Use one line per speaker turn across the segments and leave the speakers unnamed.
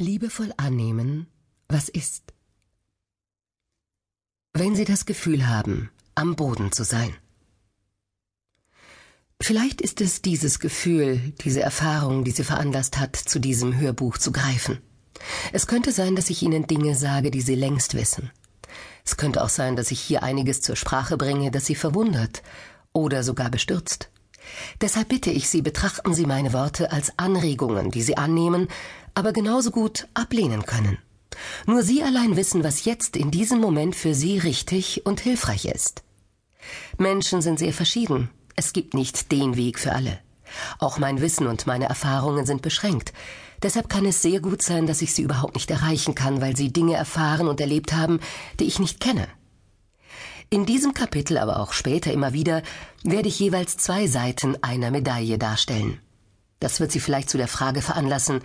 Liebevoll annehmen, was ist. Wenn Sie das Gefühl haben, am Boden zu sein. Vielleicht ist es dieses Gefühl, diese Erfahrung, die Sie veranlasst hat, zu diesem Hörbuch zu greifen. Es könnte sein, dass ich Ihnen Dinge sage, die Sie längst wissen. Es könnte auch sein, dass ich hier einiges zur Sprache bringe, das Sie verwundert oder sogar bestürzt. Deshalb bitte ich Sie, betrachten Sie meine Worte als Anregungen, die Sie annehmen, aber genauso gut ablehnen können. Nur Sie allein wissen, was jetzt in diesem Moment für Sie richtig und hilfreich ist. Menschen sind sehr verschieden. Es gibt nicht den Weg für alle. Auch mein Wissen und meine Erfahrungen sind beschränkt. Deshalb kann es sehr gut sein, dass ich Sie überhaupt nicht erreichen kann, weil Sie Dinge erfahren und erlebt haben, die ich nicht kenne. In diesem Kapitel, aber auch später immer wieder, werde ich jeweils zwei Seiten einer Medaille darstellen. Das wird Sie vielleicht zu der Frage veranlassen,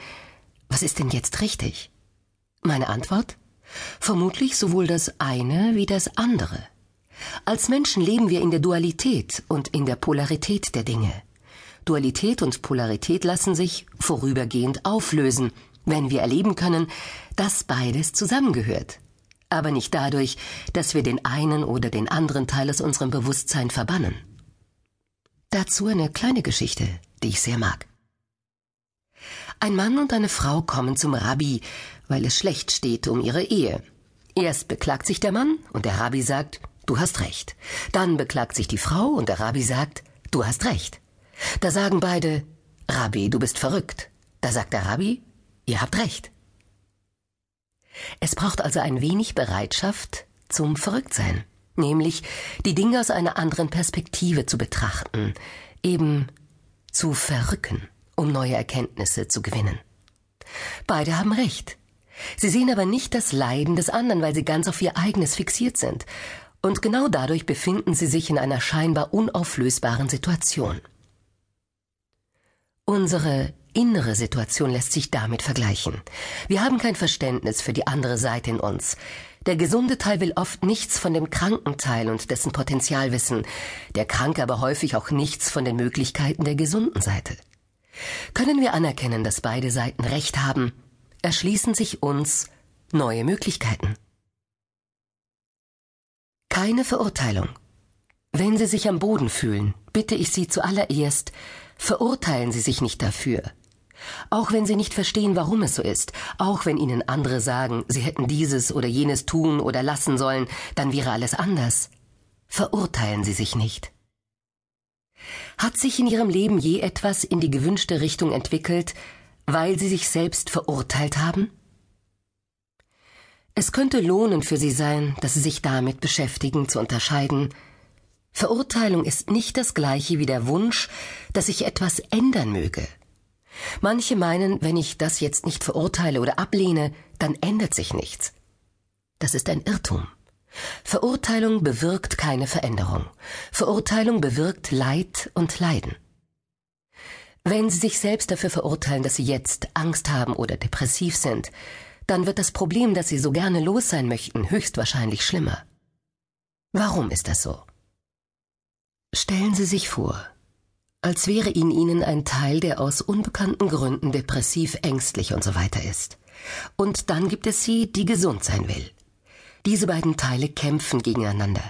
was ist denn jetzt richtig? Meine Antwort? Vermutlich sowohl das eine wie das andere. Als Menschen leben wir in der Dualität und in der Polarität der Dinge. Dualität und Polarität lassen sich vorübergehend auflösen, wenn wir erleben können, dass beides zusammengehört aber nicht dadurch, dass wir den einen oder den anderen Teil aus unserem Bewusstsein verbannen. Dazu eine kleine Geschichte, die ich sehr mag. Ein Mann und eine Frau kommen zum Rabbi, weil es schlecht steht um ihre Ehe. Erst beklagt sich der Mann und der Rabbi sagt, du hast recht. Dann beklagt sich die Frau und der Rabbi sagt, du hast recht. Da sagen beide, Rabbi, du bist verrückt. Da sagt der Rabbi, ihr habt recht. Es braucht also ein wenig Bereitschaft zum Verrücktsein, nämlich die Dinge aus einer anderen Perspektive zu betrachten, eben zu verrücken, um neue Erkenntnisse zu gewinnen. Beide haben recht. Sie sehen aber nicht das Leiden des anderen, weil sie ganz auf ihr eigenes fixiert sind, und genau dadurch befinden sie sich in einer scheinbar unauflösbaren Situation. Unsere innere Situation lässt sich damit vergleichen. Wir haben kein Verständnis für die andere Seite in uns. Der gesunde Teil will oft nichts von dem kranken Teil und dessen Potenzial wissen, der Kranke aber häufig auch nichts von den Möglichkeiten der gesunden Seite. Können wir anerkennen, dass beide Seiten recht haben, erschließen sich uns neue Möglichkeiten. Keine Verurteilung. Wenn Sie sich am Boden fühlen, bitte ich Sie zuallererst, verurteilen Sie sich nicht dafür. Auch wenn Sie nicht verstehen, warum es so ist, auch wenn Ihnen andere sagen, Sie hätten dieses oder jenes tun oder lassen sollen, dann wäre alles anders. Verurteilen Sie sich nicht. Hat sich in Ihrem Leben je etwas in die gewünschte Richtung entwickelt, weil Sie sich selbst verurteilt haben? Es könnte lohnend für Sie sein, dass Sie sich damit beschäftigen, zu unterscheiden. Verurteilung ist nicht das gleiche wie der Wunsch, dass sich etwas ändern möge. Manche meinen, wenn ich das jetzt nicht verurteile oder ablehne, dann ändert sich nichts. Das ist ein Irrtum. Verurteilung bewirkt keine Veränderung. Verurteilung bewirkt Leid und Leiden. Wenn Sie sich selbst dafür verurteilen, dass Sie jetzt Angst haben oder depressiv sind, dann wird das Problem, das Sie so gerne los sein möchten, höchstwahrscheinlich schlimmer. Warum ist das so? Stellen Sie sich vor, als wäre in ihnen ein Teil, der aus unbekannten Gründen depressiv, ängstlich und so weiter ist. Und dann gibt es sie, die gesund sein will. Diese beiden Teile kämpfen gegeneinander.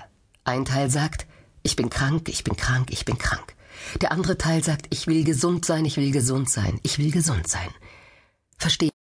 Ein Teil sagt, ich bin krank, ich bin krank, ich bin krank. Der andere Teil sagt, ich will gesund sein, ich will gesund sein, ich will gesund sein. Verstehe